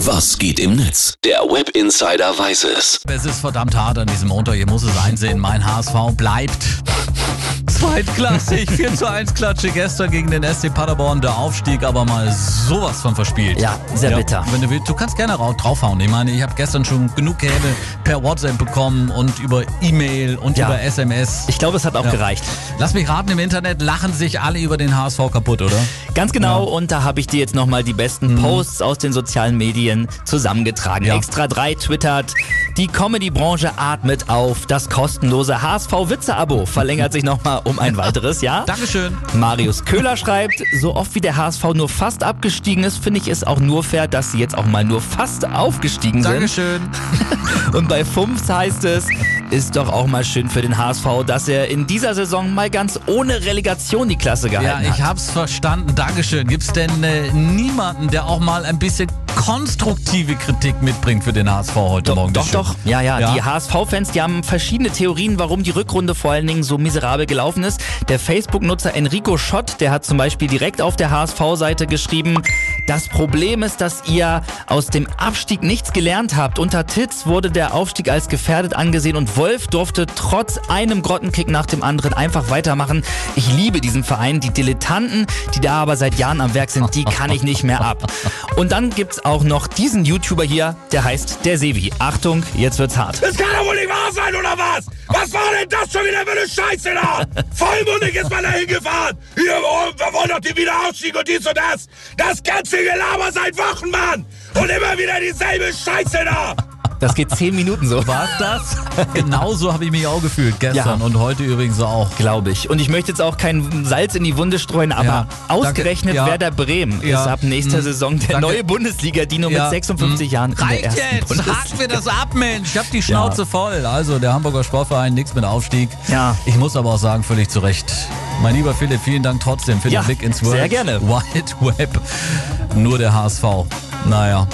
Was geht im Netz? Der Web Insider weiß es. Es ist verdammt hart an diesem Montag. Ihr muss es einsehen. Mein HSV bleibt zweitklassig. 4 zu 1 Klatsche gestern gegen den SC Paderborn. Der Aufstieg aber mal sowas von verspielt. Ja, sehr bitter. Wenn du willst, du kannst gerne rau- draufhauen. Ich meine, ich habe gestern schon genug Häme per WhatsApp bekommen und über E-Mail und Ja. über SMS. Ich glaube, es hat auch Ja. gereicht. Lass mich raten, im Internet lachen sich alle über den HSV kaputt, oder? Ganz genau. Und da habe ich dir jetzt nochmal die besten Posts aus den sozialen Medien zusammengetragen. Mhm. Ja. Extra 3 twittert. Die Comedy-Branche atmet auf. Das kostenlose HSV-Witze-Abo verlängert sich nochmal um ein weiteres Jahr. Dankeschön. Marius Köhler schreibt, so oft wie der HSV nur fast abgestiegen ist, finde ich es auch nur fair, dass sie jetzt auch mal nur fast aufgestiegen sind. Dankeschön. Und bei Fumps heißt es, ist doch auch mal schön für den HSV, dass er in dieser Saison mal ganz ohne Relegation die Klasse Ja, gehalten ich hat. hab's verstanden. Dankeschön. Gibt's denn äh, niemanden, der auch mal ein bisschen konstruktive Kritik mitbringt für den HSV heute Morgen? Doch, doch. Ja, ja, Ja? Die HSV-Fans, die haben verschiedene Theorien, warum die Rückrunde vor allen Dingen so miserabel gelaufen ist. Der Facebook-Nutzer Enrico Schott, der hat zum Beispiel direkt auf der HSV-Seite geschrieben, das Problem ist, dass ihr aus dem Abstieg nichts gelernt habt. Unter Titz wurde der Aufstieg als gefährdet angesehen und Wolf durfte trotz einem Grottenkick nach dem anderen einfach weitermachen. Ich liebe diesen Verein. Die Dilettanten, die da aber seit Jahren am Werk sind, die kann ich nicht mehr ab. Und dann gibt's auch noch diesen YouTuber hier, der heißt der Sevi. Achtung, jetzt wird's hart. Das kann doch wohl nicht wahr sein, oder was? Was war denn das schon wieder für eine Scheiße da? Vollmundig ist man da hingefahren. Hier, oh, wir wollen doch die Wiederaufstieg und dies und das. Das ganze Gelaber seit Wochen, Mann. Und immer wieder dieselbe Scheiße da. Das geht zehn Minuten so. War's das? genau so habe ich mich auch gefühlt gestern Ja. und heute übrigens auch. Glaube ich. Und ich möchte jetzt auch kein Salz in die Wunde streuen, aber Ja, ausgerechnet. Ja. Werder Bremen Ja. ist ab nächster Mhm. Saison der Danke. neue Bundesliga-Dino Ja. mit 56 Jahren in der Reicht ersten jetzt! Bundesliga. Haken wir das ab, Mensch! Ich hab die Schnauze voll. Also, der Hamburger Sportverein, nichts mit Aufstieg. Ja. Ich muss aber auch sagen, völlig zu Recht. Mein lieber Philipp, vielen Dank trotzdem für Ja, den Blick ins sehr World gerne. Wide Web. Nur der HSV. Naja.